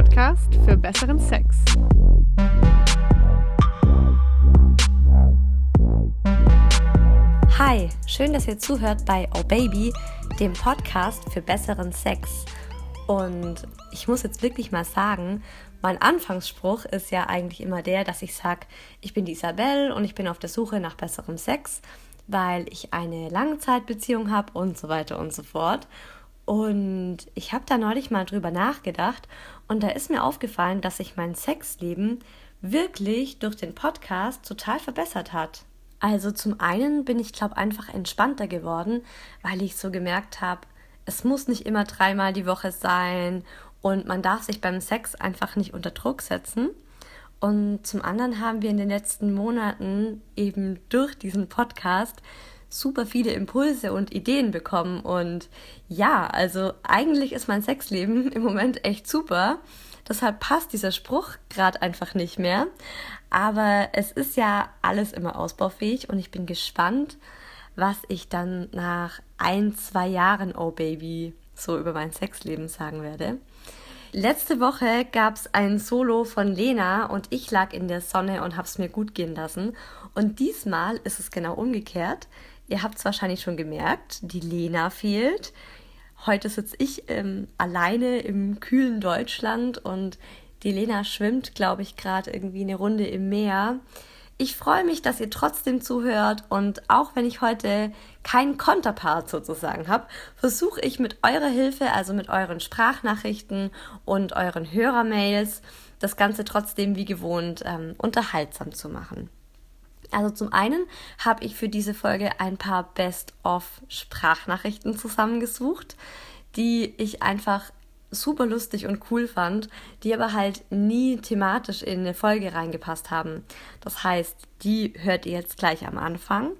Podcast für besseren Sex. Hi, schön, dass ihr zuhört bei Oh Baby, dem Podcast für besseren Sex. Und ich muss jetzt wirklich mal sagen, mein Anfangsspruch ist ja eigentlich immer der, dass ich sage, ich bin die Isabelle und ich bin auf der Suche nach besserem Sex, weil ich eine Langzeitbeziehung habe und so weiter und so fort. Und ich habe da neulich mal drüber nachgedacht und da ist mir aufgefallen, dass sich mein Sexleben wirklich durch den Podcast total verbessert hat. Also zum einen bin ich, glaube einfach entspannter geworden, weil ich so gemerkt habe, es muss nicht immer dreimal die Woche sein und man darf sich beim Sex einfach nicht unter Druck setzen. Und zum anderen haben wir in den letzten Monaten eben durch diesen Podcast super viele Impulse und Ideen bekommen. Und ja, also eigentlich ist mein Sexleben im Moment echt super. Deshalb passt dieser Spruch gerade einfach nicht mehr. Aber es ist ja alles immer ausbaufähig und ich bin gespannt, was ich dann nach ein, zwei Jahren Oh Baby so über mein Sexleben sagen werde. Letzte Woche gab es ein Solo von Lena und ich lag in der Sonne und hab's mir gut gehen lassen. Und diesmal ist es genau umgekehrt. Ihr habt es wahrscheinlich schon gemerkt, die Lena fehlt. Heute sitze ich ähm, alleine im kühlen Deutschland und die Lena schwimmt, glaube ich, gerade irgendwie eine Runde im Meer. Ich freue mich, dass ihr trotzdem zuhört und auch wenn ich heute keinen Konterpart sozusagen habe, versuche ich mit eurer Hilfe, also mit euren Sprachnachrichten und euren Hörermails, das Ganze trotzdem wie gewohnt ähm, unterhaltsam zu machen. Also zum einen habe ich für diese Folge ein paar Best-of-Sprachnachrichten zusammengesucht, die ich einfach super lustig und cool fand, die aber halt nie thematisch in eine Folge reingepasst haben. Das heißt, die hört ihr jetzt gleich am Anfang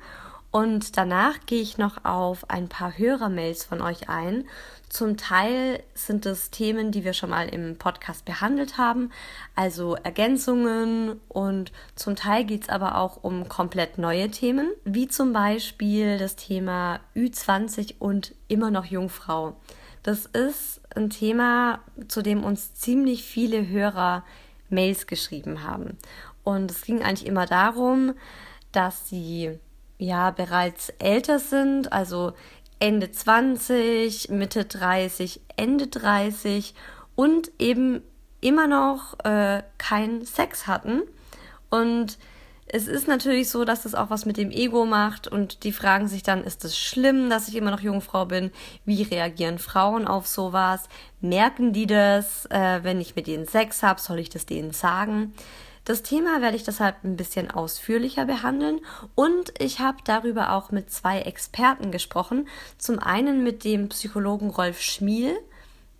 und danach gehe ich noch auf ein paar Hörermails von euch ein. Zum Teil sind es Themen, die wir schon mal im Podcast behandelt haben, also Ergänzungen und zum Teil geht es aber auch um komplett neue Themen, wie zum Beispiel das Thema Ü20 und immer noch Jungfrau. Das ist ein Thema, zu dem uns ziemlich viele Hörer Mails geschrieben haben. Und es ging eigentlich immer darum, dass sie ja bereits älter sind, also Ende 20, Mitte 30, Ende 30 und eben immer noch äh, keinen Sex hatten. Und es ist natürlich so, dass das auch was mit dem Ego macht und die fragen sich dann, ist es schlimm, dass ich immer noch Jungfrau bin? Wie reagieren Frauen auf sowas? Merken die das, äh, wenn ich mit denen Sex habe? Soll ich das denen sagen? Das Thema werde ich deshalb ein bisschen ausführlicher behandeln und ich habe darüber auch mit zwei Experten gesprochen. Zum einen mit dem Psychologen Rolf Schmiel,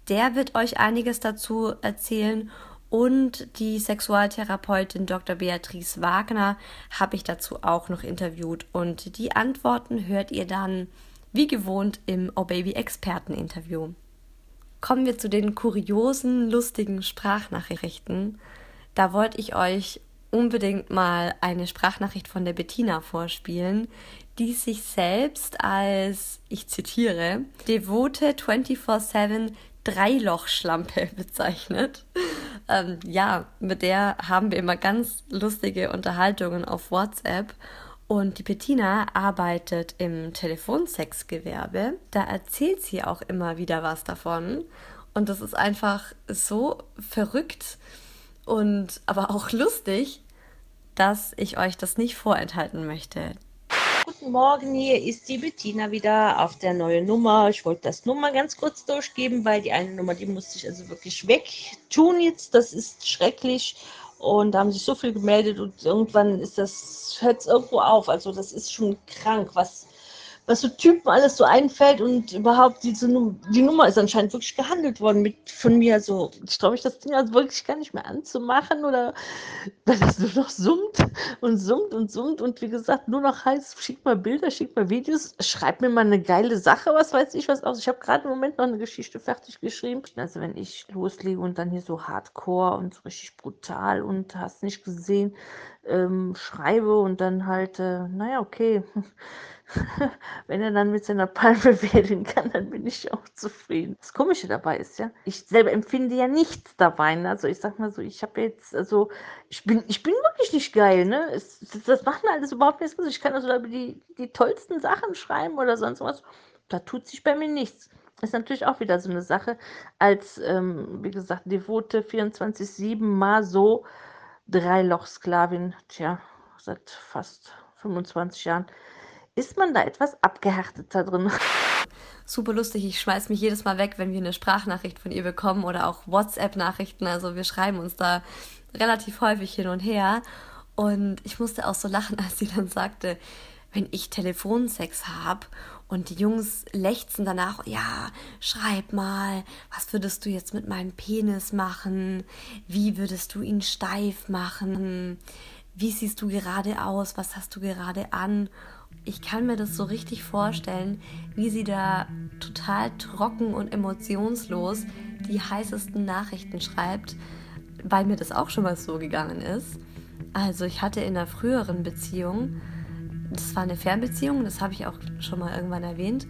der wird euch einiges dazu erzählen und die Sexualtherapeutin Dr. Beatrice Wagner habe ich dazu auch noch interviewt und die Antworten hört ihr dann wie gewohnt im Oh Baby Experten Interview. Kommen wir zu den kuriosen, lustigen Sprachnachrichten. Da wollte ich euch unbedingt mal eine Sprachnachricht von der Bettina vorspielen, die sich selbst als, ich zitiere, devote 24-7 Dreilochschlampe bezeichnet. Ähm, ja, mit der haben wir immer ganz lustige Unterhaltungen auf WhatsApp. Und die Bettina arbeitet im Telefonsexgewerbe. Da erzählt sie auch immer wieder was davon. Und das ist einfach so verrückt und aber auch lustig, dass ich euch das nicht vorenthalten möchte. Guten Morgen, hier ist die Bettina wieder auf der neuen Nummer. Ich wollte das Nummer ganz kurz durchgeben, weil die eine Nummer, die musste ich also wirklich wegtun jetzt. Das ist schrecklich. Und da haben sich so viel gemeldet und irgendwann ist das, hört es irgendwo auf. Also das ist schon krank, was was so Typen alles so einfällt und überhaupt diese Num die Nummer ist anscheinend wirklich gehandelt worden mit von mir. Also ich traue mich das Ding also wirklich gar nicht mehr anzumachen oder weil das nur noch summt und summt und summt und wie gesagt nur noch heißt, schick mal Bilder, schick mal Videos, schreib mir mal eine geile Sache, was weiß ich was aus. Ich habe gerade im Moment noch eine Geschichte fertig geschrieben. Also wenn ich loslege und dann hier so Hardcore und so richtig brutal und hast nicht gesehen, ähm, schreibe und dann halt, äh, naja, okay, wenn er dann mit seiner Palme wählen kann, dann bin ich auch zufrieden. Das Komische dabei ist ja, ich selber empfinde ja nichts dabei. Ne? Also ich sag mal so, ich habe jetzt, also ich bin, ich bin wirklich nicht geil, ne? Es, das, macht mir alles überhaupt nichts. Ich kann also die, die tollsten Sachen schreiben oder sonst was. Da tut sich bei mir nichts. Ist natürlich auch wieder so eine Sache, als, ähm, wie gesagt, devote 24-7 mal so Dreilochsklavin, tja, seit fast 25 Jahren ist man da etwas abgehärteter drin. Super lustig, ich schmeiß mich jedes Mal weg, wenn wir eine Sprachnachricht von ihr bekommen oder auch WhatsApp-Nachrichten. Also wir schreiben uns da relativ häufig hin und her. Und ich musste auch so lachen, als sie dann sagte, wenn ich Telefonsex habe und die Jungs lechzen danach, ja, schreib mal, was würdest du jetzt mit meinem Penis machen? Wie würdest du ihn steif machen? Wie siehst du gerade aus? Was hast du gerade an? ich kann mir das so richtig vorstellen, wie sie da total trocken und emotionslos die heißesten Nachrichten schreibt, weil mir das auch schon mal so gegangen ist. Also ich hatte in einer früheren Beziehung, das war eine Fernbeziehung, das habe ich auch schon mal irgendwann erwähnt,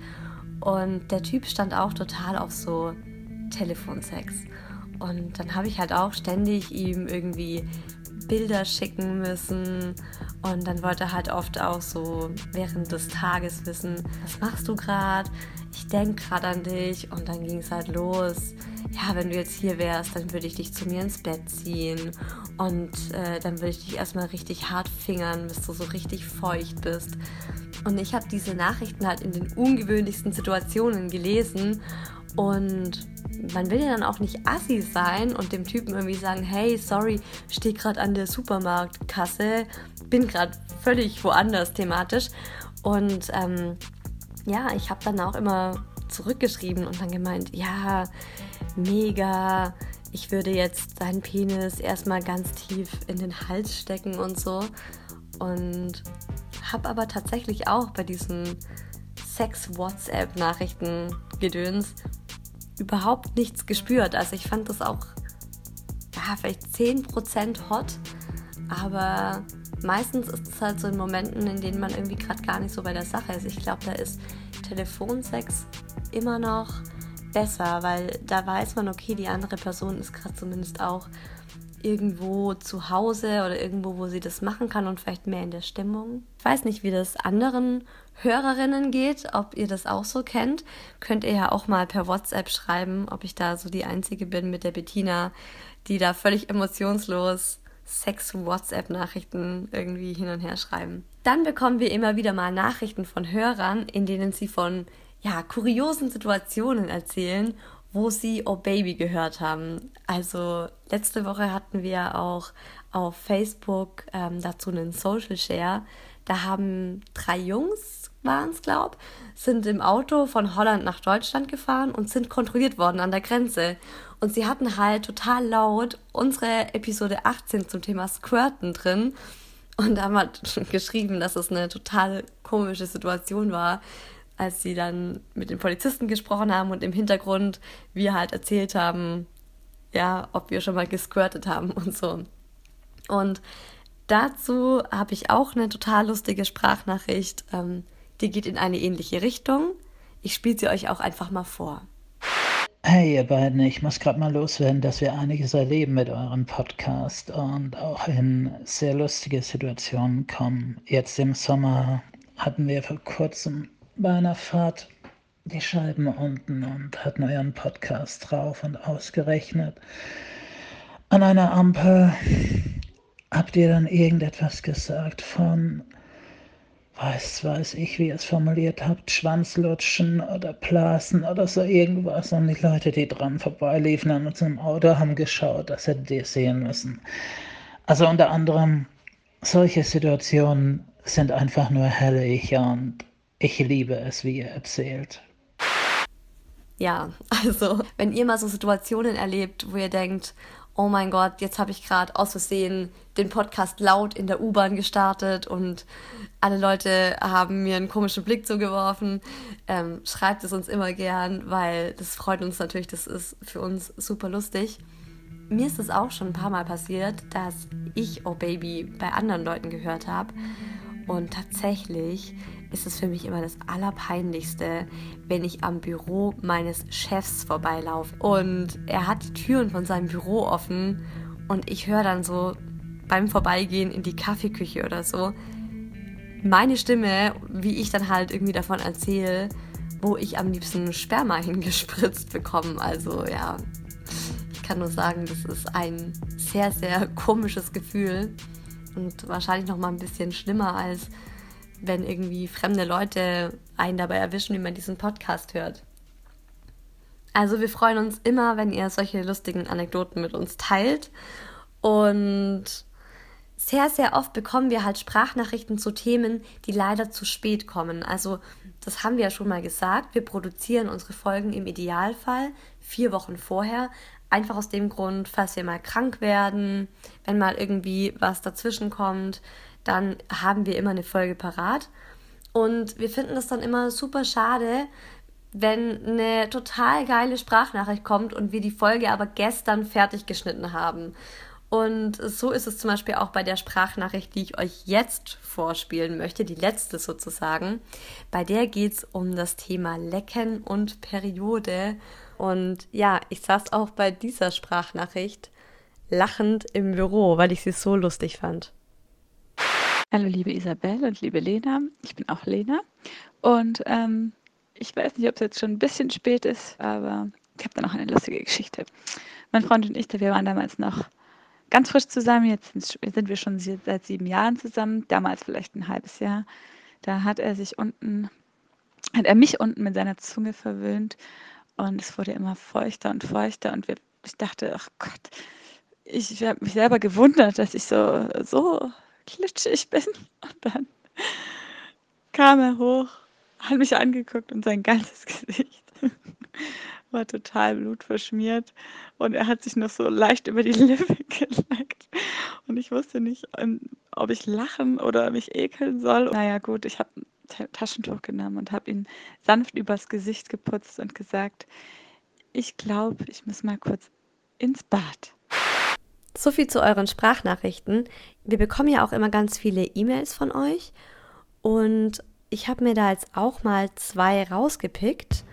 und der Typ stand auch total auf so Telefonsex. Und dann habe ich halt auch ständig ihm irgendwie Bilder schicken müssen. Und dann wollte er halt oft auch so während des Tages wissen, was machst du gerade? Ich denke gerade an dich. Und dann ging es halt los. Ja, wenn du jetzt hier wärst, dann würde ich dich zu mir ins Bett ziehen. Und äh, dann würde ich dich erstmal richtig hart fingern, bis du so richtig feucht bist. Und ich habe diese Nachrichten halt in den ungewöhnlichsten Situationen gelesen. Und man will ja dann auch nicht assi sein und dem Typen irgendwie sagen, hey, sorry, stehe gerade an der Supermarktkasse, bin gerade völlig woanders thematisch. Und ähm, ja, ich habe dann auch immer zurückgeschrieben und dann gemeint, ja, mega, ich würde jetzt deinen Penis erstmal ganz tief in den Hals stecken und so. Und habe aber tatsächlich auch bei diesen Sex-WhatsApp-Nachrichten gedöns überhaupt nichts gespürt. Also ich fand das auch ja, vielleicht 10% hot, aber meistens ist es halt so in Momenten, in denen man irgendwie gerade gar nicht so bei der Sache ist. Ich glaube, da ist Telefonsex immer noch besser, weil da weiß man, okay, die andere Person ist gerade zumindest auch irgendwo zu Hause oder irgendwo, wo sie das machen kann und vielleicht mehr in der Stimmung. Ich weiß nicht, wie das anderen Hörerinnen geht, ob ihr das auch so kennt. Könnt ihr ja auch mal per WhatsApp schreiben, ob ich da so die Einzige bin mit der Bettina, die da völlig emotionslos Sex-WhatsApp-Nachrichten irgendwie hin und her schreiben. Dann bekommen wir immer wieder mal Nachrichten von Hörern, in denen sie von ja, kuriosen Situationen erzählen wo sie Oh Baby gehört haben. Also letzte Woche hatten wir auch auf Facebook ähm, dazu einen Social Share. Da haben drei Jungs, waren es, glaube sind im Auto von Holland nach Deutschland gefahren und sind kontrolliert worden an der Grenze. Und sie hatten halt total laut unsere Episode 18 zum Thema Squirten drin. Und haben halt geschrieben, dass es eine total komische Situation war, als sie dann mit den Polizisten gesprochen haben und im Hintergrund wir halt erzählt haben, ja, ob wir schon mal gesquirtet haben und so. Und dazu habe ich auch eine total lustige Sprachnachricht. Ähm, die geht in eine ähnliche Richtung. Ich spiele sie euch auch einfach mal vor. Hey ihr beiden, ich muss gerade mal loswerden, dass wir einiges erleben mit eurem Podcast und auch in sehr lustige Situationen kommen. Jetzt im Sommer hatten wir vor kurzem bei einer Fahrt die Scheiben unten und hatten euren Podcast drauf und ausgerechnet. An einer Ampel habt ihr dann irgendetwas gesagt von, weiß, weiß ich, wie ihr es formuliert habt, Schwanzlutschen oder Blasen oder so irgendwas. Und die Leute, die dran vorbeiliefen an unserem Auto, haben geschaut, das hättet ihr sehen müssen. Also unter anderem, solche Situationen sind einfach nur herrlich und ich liebe es, wie ihr erzählt. Ja, also wenn ihr mal so Situationen erlebt, wo ihr denkt, oh mein Gott, jetzt habe ich gerade aus Versehen den Podcast laut in der U-Bahn gestartet und alle Leute haben mir einen komischen Blick zugeworfen. Ähm, schreibt es uns immer gern, weil das freut uns natürlich, das ist für uns super lustig. mir ist es auch schon ein paar Mal passiert, dass ich Oh Baby bei anderen Leuten gehört habe. Und tatsächlich ist es für mich immer das Allerpeinlichste, wenn ich am Büro meines Chefs vorbeilaufe. Und er hat die Türen von seinem Büro offen und ich höre dann so beim Vorbeigehen in die Kaffeeküche oder so meine Stimme, wie ich dann halt irgendwie davon erzähle, wo ich am liebsten Sperma hingespritzt bekomme. Also ja, ich kann nur sagen, das ist ein sehr, sehr komisches Gefühl und wahrscheinlich noch mal ein bisschen schlimmer als wenn irgendwie fremde Leute einen dabei erwischen, wie man diesen Podcast hört. Also wir freuen uns immer, wenn ihr solche lustigen Anekdoten mit uns teilt. Und sehr, sehr oft bekommen wir halt Sprachnachrichten zu Themen, die leider zu spät kommen. Also das haben wir ja schon mal gesagt. Wir produzieren unsere Folgen im Idealfall vier Wochen vorher. Einfach aus dem Grund, falls wir mal krank werden, wenn mal irgendwie was dazwischen kommt, dann haben wir immer eine Folge parat. Und wir finden das dann immer super schade, wenn eine total geile Sprachnachricht kommt und wir die Folge aber gestern fertig geschnitten haben. Und so ist es zum Beispiel auch bei der Sprachnachricht, die ich euch jetzt vorspielen möchte, die letzte sozusagen. Bei der geht es um das Thema Lecken und Periode. Und ja, ich saß auch bei dieser Sprachnachricht lachend im Büro, weil ich sie so lustig fand. Hallo liebe Isabel und liebe Lena, ich bin auch Lena. Und ähm, ich weiß nicht, ob es jetzt schon ein bisschen spät ist, aber ich habe da noch eine lustige Geschichte. Mein Freund und ich, wir waren damals noch ganz frisch zusammen, jetzt sind wir schon seit sieben Jahren zusammen, damals vielleicht ein halbes Jahr. Da hat er sich unten, hat er mich unten mit seiner Zunge verwöhnt. Und es wurde immer feuchter und feuchter. Und wir, ich dachte, ach Gott, ich, ich habe mich selber gewundert, dass ich so, so klitschig bin. Und dann kam er hoch, hat mich angeguckt und sein ganzes Gesicht war total blutverschmiert und er hat sich noch so leicht über die Lippe geleckt und ich wusste nicht, ähm, ob ich lachen oder mich ekeln soll. Naja gut, ich habe ein Taschentuch genommen und habe ihn sanft übers Gesicht geputzt und gesagt, ich glaube, ich muss mal kurz ins Bad. So viel zu euren Sprachnachrichten. Wir bekommen ja auch immer ganz viele E-Mails von euch und ich habe mir da jetzt auch mal zwei rausgepickt.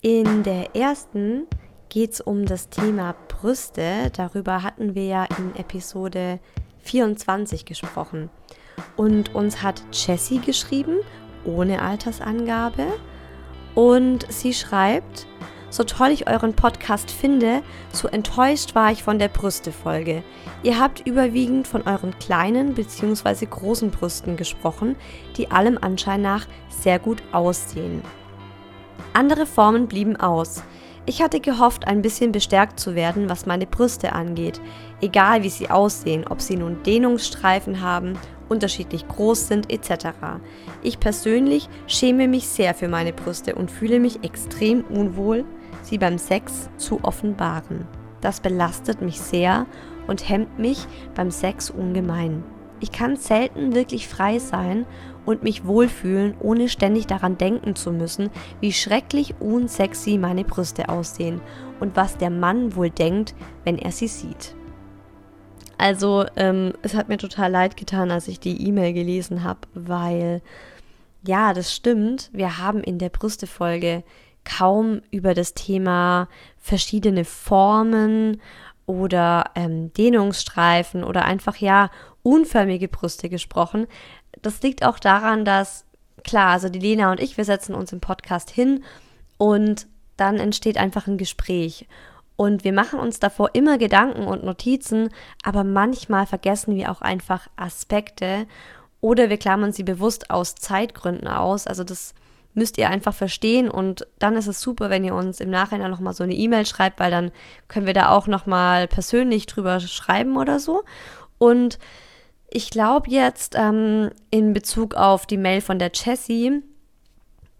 In der ersten geht es um das Thema Brüste. Darüber hatten wir ja in Episode 24 gesprochen. Und uns hat Jessie geschrieben, ohne Altersangabe. Und sie schreibt, so toll ich euren Podcast finde, so enttäuscht war ich von der Brüste-Folge. Ihr habt überwiegend von euren kleinen bzw. großen Brüsten gesprochen, die allem Anschein nach sehr gut aussehen. Andere Formen blieben aus. Ich hatte gehofft, ein bisschen bestärkt zu werden, was meine Brüste angeht, egal wie sie aussehen, ob sie nun Dehnungsstreifen haben, unterschiedlich groß sind etc. Ich persönlich schäme mich sehr für meine Brüste und fühle mich extrem unwohl, sie beim Sex zu offenbaren. Das belastet mich sehr und hemmt mich beim Sex ungemein. Ich kann selten wirklich frei sein und mich wohlfühlen, ohne ständig daran denken zu müssen, wie schrecklich unsexy meine Brüste aussehen und was der Mann wohl denkt, wenn er sie sieht. Also, ähm, es hat mir total leid getan, als ich die E-Mail gelesen habe, weil, ja, das stimmt, wir haben in der Brüstefolge kaum über das Thema verschiedene Formen oder ähm, Dehnungsstreifen oder einfach ja unförmige Brüste gesprochen. Das liegt auch daran, dass klar, also die Lena und ich, wir setzen uns im Podcast hin und dann entsteht einfach ein Gespräch. Und wir machen uns davor immer Gedanken und Notizen, aber manchmal vergessen wir auch einfach Aspekte oder wir klammern sie bewusst aus Zeitgründen aus. Also das müsst ihr einfach verstehen und dann ist es super, wenn ihr uns im Nachhinein nochmal so eine E-Mail schreibt, weil dann können wir da auch nochmal persönlich drüber schreiben oder so. Und ich glaube jetzt ähm, in Bezug auf die Mail von der Jessie,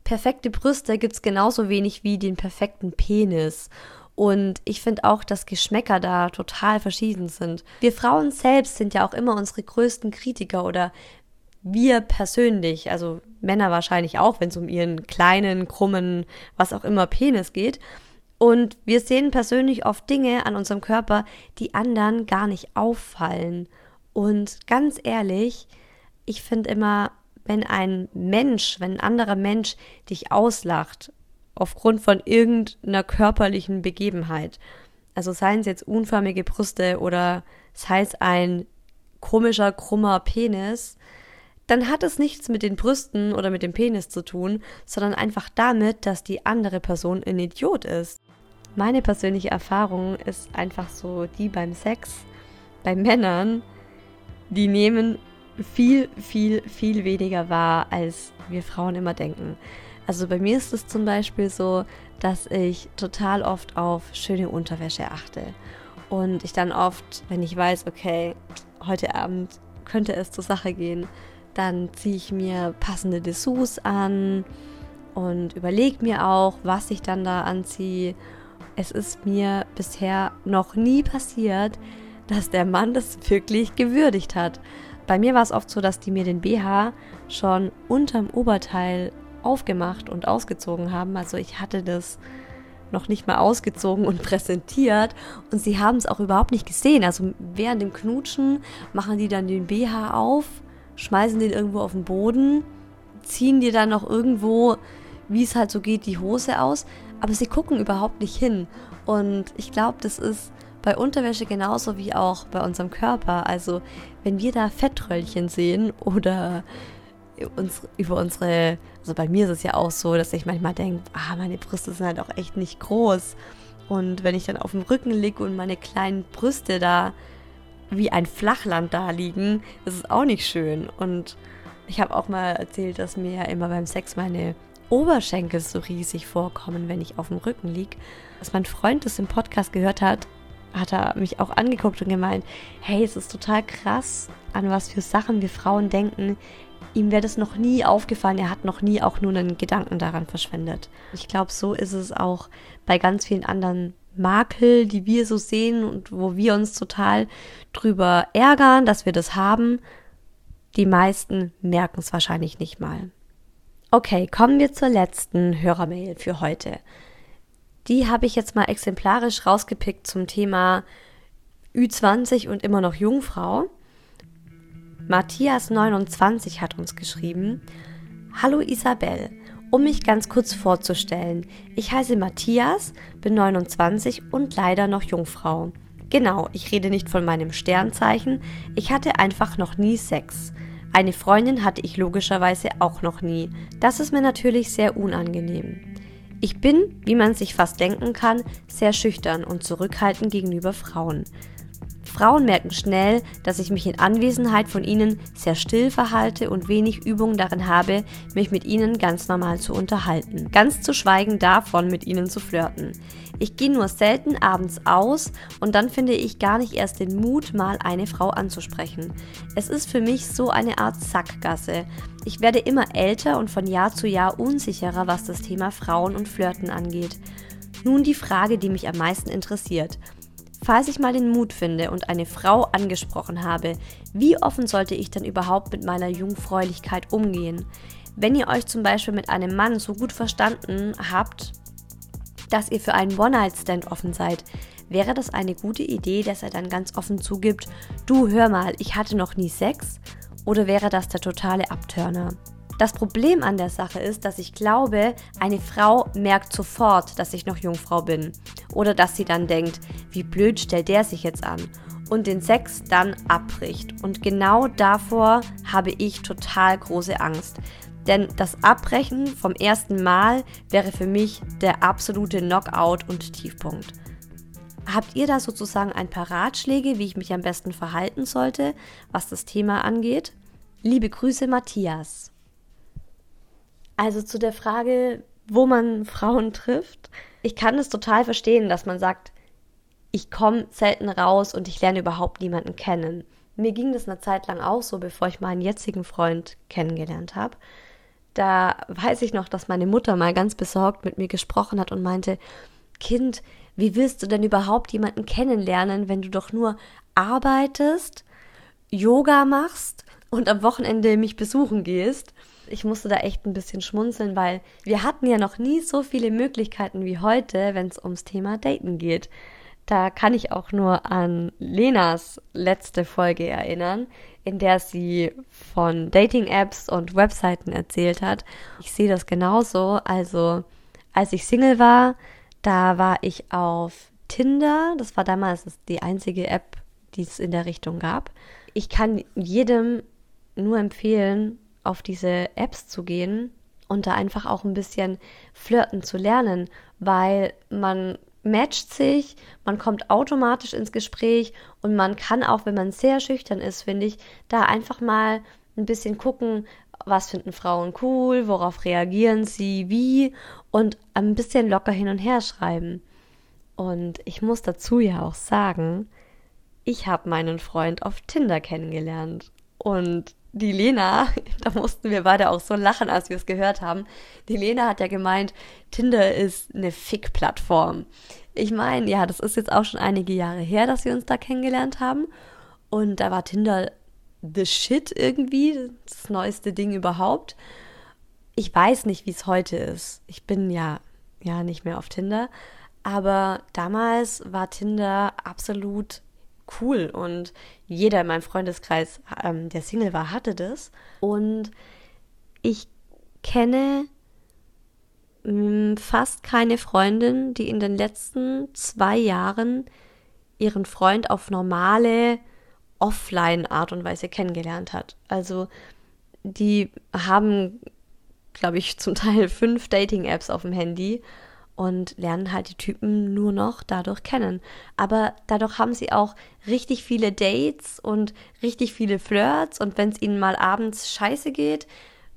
perfekte Brüste gibt es genauso wenig wie den perfekten Penis. Und ich finde auch, dass Geschmäcker da total verschieden sind. Wir Frauen selbst sind ja auch immer unsere größten Kritiker oder wir persönlich, also Männer wahrscheinlich auch, wenn es um ihren kleinen, krummen, was auch immer Penis geht. Und wir sehen persönlich oft Dinge an unserem Körper, die anderen gar nicht auffallen. Und ganz ehrlich, ich finde immer, wenn ein Mensch, wenn ein anderer Mensch dich auslacht, aufgrund von irgendeiner körperlichen Begebenheit, also seien es jetzt unförmige Brüste oder sei es ein komischer, krummer Penis, dann hat es nichts mit den Brüsten oder mit dem Penis zu tun, sondern einfach damit, dass die andere Person ein Idiot ist. Meine persönliche Erfahrung ist einfach so die beim Sex, bei Männern, die nehmen viel, viel, viel weniger wahr, als wir Frauen immer denken. Also bei mir ist es zum Beispiel so, dass ich total oft auf schöne Unterwäsche achte. Und ich dann oft, wenn ich weiß, okay, heute Abend könnte es zur Sache gehen, dann ziehe ich mir passende Dessous an und überlege mir auch, was ich dann da anziehe. Es ist mir bisher noch nie passiert, dass der Mann das wirklich gewürdigt hat. Bei mir war es oft so, dass die mir den BH schon unterm Oberteil aufgemacht und ausgezogen haben. Also ich hatte das noch nicht mal ausgezogen und präsentiert und sie haben es auch überhaupt nicht gesehen. Also während dem Knutschen machen die dann den BH auf, schmeißen den irgendwo auf den Boden, ziehen dir dann noch irgendwo, wie es halt so geht, die Hose aus, aber sie gucken überhaupt nicht hin. Und ich glaube, das ist bei Unterwäsche genauso wie auch bei unserem Körper. Also wenn wir da Fettröllchen sehen oder uns, über unsere, also bei mir ist es ja auch so, dass ich manchmal denke, ah, meine Brüste sind halt auch echt nicht groß. Und wenn ich dann auf dem Rücken liege und meine kleinen Brüste da wie ein Flachland da liegen, das ist auch nicht schön. Und ich habe auch mal erzählt, dass mir ja immer beim Sex meine Oberschenkel so riesig vorkommen, wenn ich auf dem Rücken liege. Als mein Freund das im Podcast gehört hat, hat er mich auch angeguckt und gemeint, hey, es ist total krass, an was für Sachen wir Frauen denken, ihm wäre das noch nie aufgefallen, er hat noch nie auch nur einen Gedanken daran verschwendet. Ich glaube, so ist es auch bei ganz vielen anderen Makel, die wir so sehen und wo wir uns total drüber ärgern, dass wir das haben. Die meisten merken es wahrscheinlich nicht mal. Okay, kommen wir zur letzten Hörermail für heute. Die habe ich jetzt mal exemplarisch rausgepickt zum Thema Ü20 und immer noch Jungfrau. Matthias29 hat uns geschrieben: Hallo Isabel, um mich ganz kurz vorzustellen. Ich heiße Matthias, bin 29 und leider noch Jungfrau. Genau, ich rede nicht von meinem Sternzeichen, ich hatte einfach noch nie Sex. Eine Freundin hatte ich logischerweise auch noch nie. Das ist mir natürlich sehr unangenehm. Ich bin, wie man sich fast denken kann, sehr schüchtern und zurückhaltend gegenüber Frauen. Frauen merken schnell, dass ich mich in Anwesenheit von ihnen sehr still verhalte und wenig Übung darin habe, mich mit ihnen ganz normal zu unterhalten. Ganz zu schweigen davon, mit ihnen zu flirten. Ich gehe nur selten abends aus und dann finde ich gar nicht erst den Mut, mal eine Frau anzusprechen. Es ist für mich so eine Art Sackgasse. Ich werde immer älter und von Jahr zu Jahr unsicherer, was das Thema Frauen und Flirten angeht. Nun die Frage, die mich am meisten interessiert. Falls ich mal den Mut finde und eine Frau angesprochen habe, wie offen sollte ich dann überhaupt mit meiner Jungfräulichkeit umgehen? Wenn ihr euch zum Beispiel mit einem Mann so gut verstanden habt, dass ihr für einen One-Night-Stand offen seid, wäre das eine gute Idee, dass er dann ganz offen zugibt, du hör mal, ich hatte noch nie Sex? Oder wäre das der totale Abturner? Das Problem an der Sache ist, dass ich glaube, eine Frau merkt sofort, dass ich noch Jungfrau bin. Oder dass sie dann denkt, wie blöd stellt der sich jetzt an. Und den Sex dann abbricht. Und genau davor habe ich total große Angst. Denn das Abbrechen vom ersten Mal wäre für mich der absolute Knockout und Tiefpunkt. Habt ihr da sozusagen ein paar Ratschläge, wie ich mich am besten verhalten sollte, was das Thema angeht? Liebe Grüße, Matthias. Also zu der Frage, wo man Frauen trifft. Ich kann es total verstehen, dass man sagt, ich komme selten raus und ich lerne überhaupt niemanden kennen. Mir ging das eine Zeit lang auch so, bevor ich meinen jetzigen Freund kennengelernt habe. Da weiß ich noch, dass meine Mutter mal ganz besorgt mit mir gesprochen hat und meinte, Kind, wie willst du denn überhaupt jemanden kennenlernen, wenn du doch nur arbeitest, Yoga machst und am Wochenende mich besuchen gehst? Ich musste da echt ein bisschen schmunzeln, weil wir hatten ja noch nie so viele Möglichkeiten wie heute, wenn es ums Thema Daten geht. Da kann ich auch nur an Lenas letzte Folge erinnern, in der sie von Dating-Apps und Webseiten erzählt hat. Ich sehe das genauso. Also, als ich Single war, da war ich auf Tinder. Das war damals die einzige App, die es in der Richtung gab. Ich kann jedem nur empfehlen, auf diese Apps zu gehen und da einfach auch ein bisschen flirten zu lernen, weil man matcht sich, man kommt automatisch ins Gespräch und man kann auch, wenn man sehr schüchtern ist, finde ich, da einfach mal ein bisschen gucken, was finden Frauen cool, worauf reagieren sie, wie und ein bisschen locker hin und her schreiben. Und ich muss dazu ja auch sagen, ich habe meinen Freund auf Tinder kennengelernt. Und die Lena, da mussten wir beide auch so lachen, als wir es gehört haben. Die Lena hat ja gemeint, Tinder ist eine Fick-Plattform. Ich meine, ja, das ist jetzt auch schon einige Jahre her, dass wir uns da kennengelernt haben. Und da war Tinder the shit irgendwie, das neueste Ding überhaupt. Ich weiß nicht, wie es heute ist. Ich bin ja, ja nicht mehr auf Tinder. Aber damals war Tinder absolut cool und jeder in meinem Freundeskreis, ähm, der Single war, hatte das. Und ich kenne mm, fast keine Freundin, die in den letzten zwei Jahren ihren Freund auf normale Offline-Art und Weise kennengelernt hat. Also die haben, glaube ich, zum Teil fünf Dating-Apps auf dem Handy und lernen halt die Typen nur noch dadurch kennen. Aber dadurch haben sie auch richtig viele Dates und richtig viele Flirts und wenn es ihnen mal abends scheiße geht,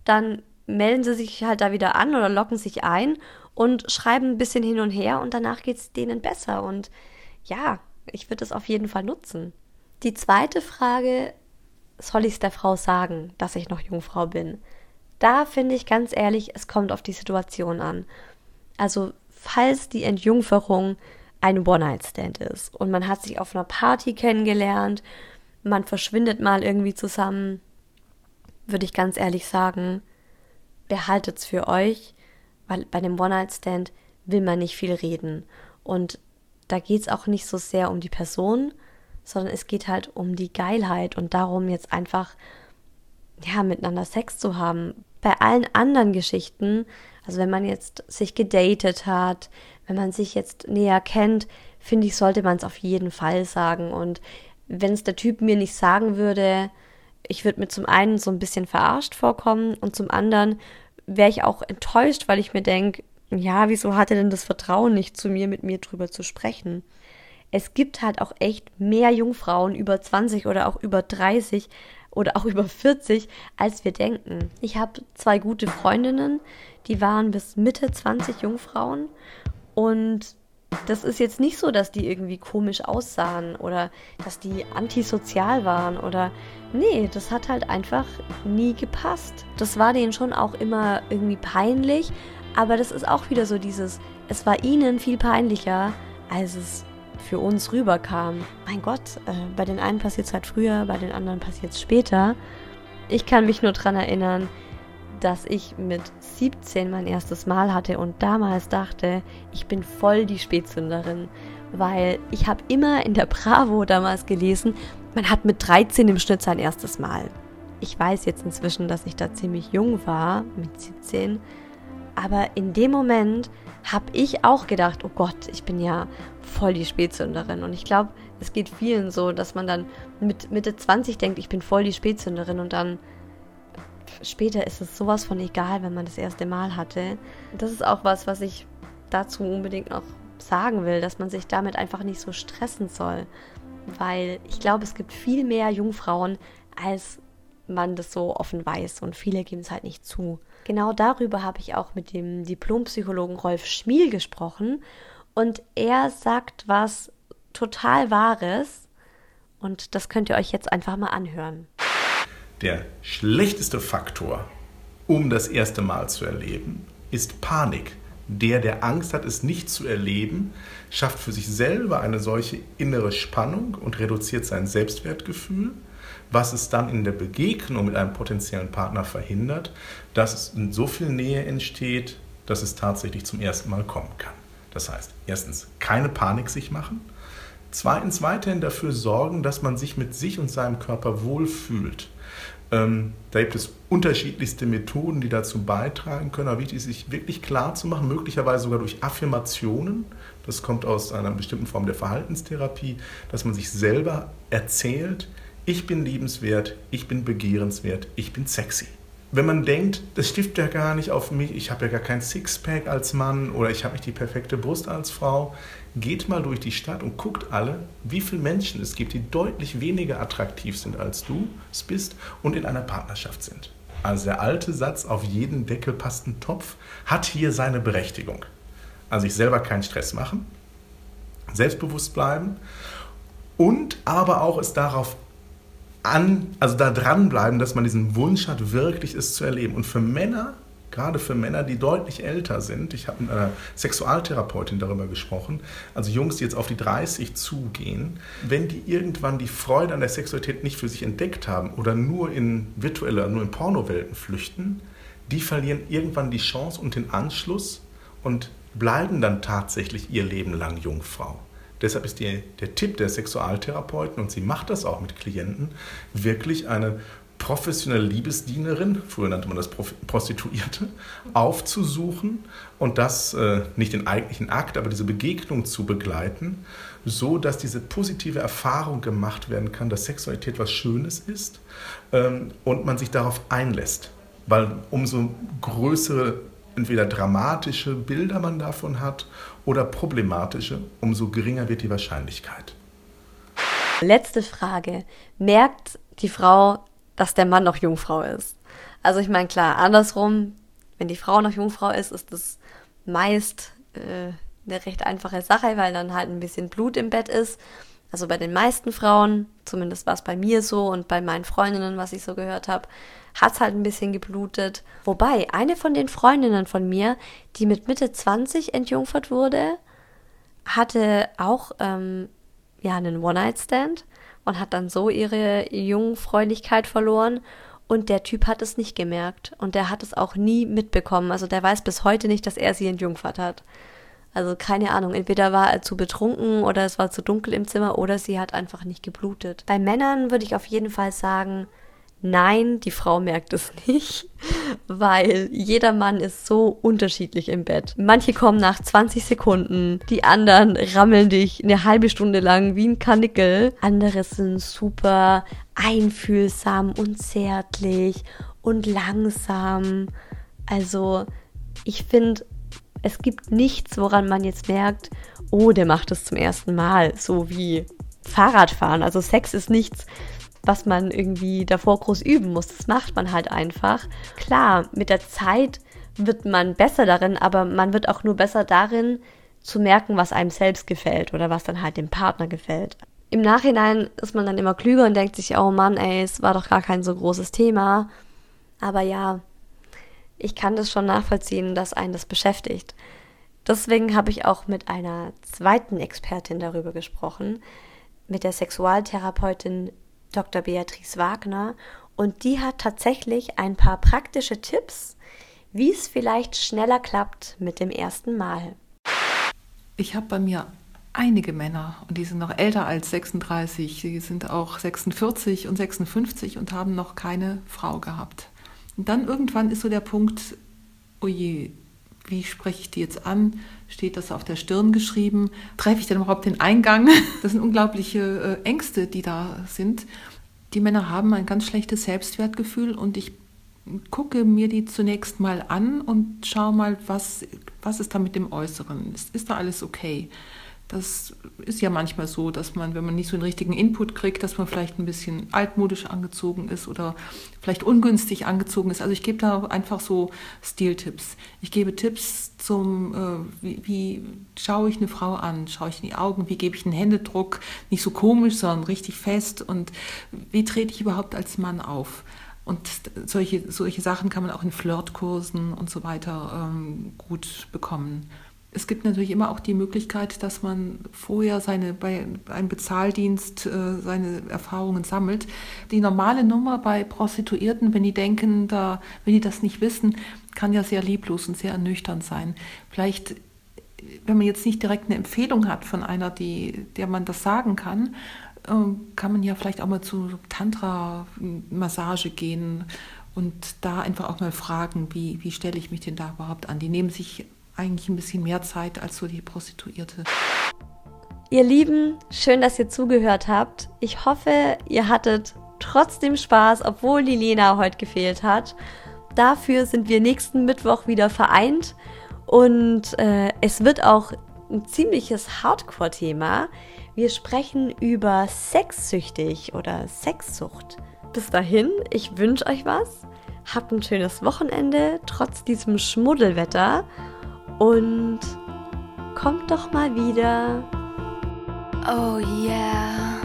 dann melden sie sich halt da wieder an oder locken sich ein und schreiben ein bisschen hin und her und danach geht es denen besser. Und ja, ich würde es auf jeden Fall nutzen. Die zweite Frage, soll ich es der Frau sagen, dass ich noch Jungfrau bin? Da finde ich ganz ehrlich, es kommt auf die Situation an. Also falls die Entjungferung ein One-Night-Stand ist und man hat sich auf einer Party kennengelernt, man verschwindet mal irgendwie zusammen, würde ich ganz ehrlich sagen, behaltet es für euch, weil bei einem One-Night-Stand will man nicht viel reden. Und da geht es auch nicht so sehr um die Person, sondern es geht halt um die Geilheit und darum, jetzt einfach ja, miteinander Sex zu haben. Bei allen anderen Geschichten also wenn man jetzt sich gedatet hat, wenn man sich jetzt näher kennt, finde ich, sollte man es auf jeden Fall sagen. Und wenn es der Typ mir nicht sagen würde, ich würde mir zum einen so ein bisschen verarscht vorkommen und zum anderen wäre ich auch enttäuscht, weil ich mir denke, ja, wieso hat er denn das Vertrauen nicht zu mir, mit mir drüber zu sprechen? Es gibt halt auch echt mehr Jungfrauen über 20 oder auch über 30 oder auch über 40, als wir denken. Ich habe zwei gute Freundinnen, die waren bis Mitte 20 Jungfrauen und das ist jetzt nicht so, dass die irgendwie komisch aussahen oder dass die antisozial waren oder nee, das hat halt einfach nie gepasst. Das war denen schon auch immer irgendwie peinlich, aber das ist auch wieder so dieses, es war ihnen viel peinlicher, als es für uns rüberkam. Mein Gott, äh, bei den einen passiert es halt früher, bei den anderen passiert es später. Ich kann mich nur daran erinnern, dass ich mit 17 mein erstes Mal hatte und damals dachte, ich bin voll die Spätzünderin, weil ich habe immer in der Bravo damals gelesen, man hat mit 13 im Schnitt sein erstes Mal. Ich weiß jetzt inzwischen, dass ich da ziemlich jung war, mit 17, aber in dem Moment habe ich auch gedacht, oh Gott, ich bin ja voll die Spätzünderin. Und ich glaube, es geht vielen so, dass man dann mit Mitte 20 denkt, ich bin voll die Spätzünderin und dann später ist es sowas von egal, wenn man das erste Mal hatte. Das ist auch was, was ich dazu unbedingt noch sagen will, dass man sich damit einfach nicht so stressen soll. Weil ich glaube, es gibt viel mehr Jungfrauen, als man das so offen weiß und viele geben es halt nicht zu. Genau darüber habe ich auch mit dem Diplompsychologen Rolf Schmiel gesprochen und er sagt was total Wahres und das könnt ihr euch jetzt einfach mal anhören. Der schlechteste Faktor, um das erste Mal zu erleben, ist Panik. Der, der Angst hat, es nicht zu erleben, schafft für sich selber eine solche innere Spannung und reduziert sein Selbstwertgefühl. Was es dann in der Begegnung mit einem potenziellen Partner verhindert, dass es in so viel Nähe entsteht, dass es tatsächlich zum ersten Mal kommen kann. Das heißt, erstens keine Panik sich machen, zweitens weiterhin dafür sorgen, dass man sich mit sich und seinem Körper wohlfühlt. Ähm, da gibt es unterschiedlichste Methoden, die dazu beitragen können. Aber wichtig ist, sich wirklich klar zu machen, möglicherweise sogar durch Affirmationen. Das kommt aus einer bestimmten Form der Verhaltenstherapie, dass man sich selber erzählt, ich bin liebenswert, ich bin begehrenswert, ich bin sexy. Wenn man denkt, das stiftet ja gar nicht auf mich, ich habe ja gar kein Sixpack als Mann oder ich habe nicht die perfekte Brust als Frau, geht mal durch die Stadt und guckt alle, wie viele Menschen es gibt, die deutlich weniger attraktiv sind als du es bist und in einer Partnerschaft sind. Also der alte Satz, auf jeden Deckel passt ein Topf, hat hier seine Berechtigung. Also sich selber keinen Stress machen, selbstbewusst bleiben und aber auch es darauf an, also da dranbleiben, dass man diesen Wunsch hat, wirklich es zu erleben. Und für Männer, gerade für Männer, die deutlich älter sind, ich habe mit einer Sexualtherapeutin darüber gesprochen, also Jungs, die jetzt auf die 30 zugehen, wenn die irgendwann die Freude an der Sexualität nicht für sich entdeckt haben oder nur in virtuelle, nur in Pornowelten flüchten, die verlieren irgendwann die Chance und den Anschluss und bleiben dann tatsächlich ihr Leben lang Jungfrau. Deshalb ist die, der Tipp der Sexualtherapeuten, und sie macht das auch mit Klienten, wirklich eine professionelle Liebesdienerin, früher nannte man das Prostituierte, aufzusuchen und das äh, nicht den eigentlichen Akt, aber diese Begegnung zu begleiten, so dass diese positive Erfahrung gemacht werden kann, dass Sexualität was Schönes ist ähm, und man sich darauf einlässt. Weil umso größere entweder dramatische Bilder man davon hat oder problematische, umso geringer wird die Wahrscheinlichkeit. Letzte Frage. Merkt die Frau, dass der Mann noch Jungfrau ist? Also ich meine, klar, andersrum, wenn die Frau noch Jungfrau ist, ist das meist äh, eine recht einfache Sache, weil dann halt ein bisschen Blut im Bett ist. Also bei den meisten Frauen, zumindest war es bei mir so und bei meinen Freundinnen, was ich so gehört habe, hat es halt ein bisschen geblutet. Wobei, eine von den Freundinnen von mir, die mit Mitte 20 entjungfert wurde, hatte auch ähm, ja einen One-Night-Stand und hat dann so ihre Jungfräulichkeit verloren. Und der Typ hat es nicht gemerkt und der hat es auch nie mitbekommen. Also der weiß bis heute nicht, dass er sie entjungfert hat. Also keine Ahnung, entweder war er zu betrunken oder es war zu dunkel im Zimmer oder sie hat einfach nicht geblutet. Bei Männern würde ich auf jeden Fall sagen, nein, die Frau merkt es nicht, weil jeder Mann ist so unterschiedlich im Bett. Manche kommen nach 20 Sekunden, die anderen rammeln dich eine halbe Stunde lang wie ein Kanickel. Andere sind super einfühlsam und zärtlich und langsam. Also ich finde, es gibt nichts, woran man jetzt merkt, oh, der macht es zum ersten Mal, so wie Fahrradfahren. Also Sex ist nichts, was man irgendwie davor groß üben muss. Das macht man halt einfach. Klar, mit der Zeit wird man besser darin, aber man wird auch nur besser darin, zu merken, was einem selbst gefällt oder was dann halt dem Partner gefällt. Im Nachhinein ist man dann immer klüger und denkt sich, oh Mann, ey, es war doch gar kein so großes Thema. Aber ja, ich kann das schon nachvollziehen, dass einen das beschäftigt. Deswegen habe ich auch mit einer zweiten Expertin darüber gesprochen, mit der Sexualtherapeutin Dr. Beatrice Wagner. Und die hat tatsächlich ein paar praktische Tipps, wie es vielleicht schneller klappt mit dem ersten Mal. Ich habe bei mir einige Männer und die sind noch älter als 36, sie sind auch 46 und 56 und haben noch keine Frau gehabt. Und dann irgendwann ist so der Punkt, oh je, wie spreche ich die jetzt an? Steht das auf der Stirn geschrieben? Treffe ich denn überhaupt den Eingang? Das sind unglaubliche äh, Ängste, die da sind. Die Männer haben ein ganz schlechtes Selbstwertgefühl und ich gucke mir die zunächst mal an und schaue mal, was, was ist da mit dem Äußeren? Ist, ist da alles okay? Das ist ja manchmal so, dass man, wenn man nicht so einen richtigen Input kriegt, dass man vielleicht ein bisschen altmodisch angezogen ist oder vielleicht ungünstig angezogen ist. Also ich gebe da einfach so Stiltipps. Ich gebe Tipps zum, äh, wie, wie schaue ich eine Frau an, schaue ich in die Augen, wie gebe ich einen Händedruck, nicht so komisch, sondern richtig fest und wie trete ich überhaupt als Mann auf. Und solche, solche Sachen kann man auch in Flirtkursen und so weiter ähm, gut bekommen. Es gibt natürlich immer auch die Möglichkeit, dass man vorher seine, bei einem Bezahldienst äh, seine Erfahrungen sammelt. Die normale Nummer bei Prostituierten, wenn die denken, da, wenn die das nicht wissen, kann ja sehr lieblos und sehr ernüchternd sein. Vielleicht, wenn man jetzt nicht direkt eine Empfehlung hat von einer, die, der man das sagen kann, äh, kann man ja vielleicht auch mal zu Tantra-Massage gehen und da einfach auch mal fragen, wie, wie stelle ich mich denn da überhaupt an? Die nehmen sich eigentlich ein bisschen mehr Zeit als so die Prostituierte. Ihr Lieben, schön, dass ihr zugehört habt. Ich hoffe, ihr hattet trotzdem Spaß, obwohl die Lena heute gefehlt hat. Dafür sind wir nächsten Mittwoch wieder vereint und äh, es wird auch ein ziemliches Hardcore-Thema. Wir sprechen über Sexsüchtig oder Sexsucht. Bis dahin, ich wünsche euch was. Habt ein schönes Wochenende, trotz diesem Schmuddelwetter und kommt doch mal wieder. Oh yeah.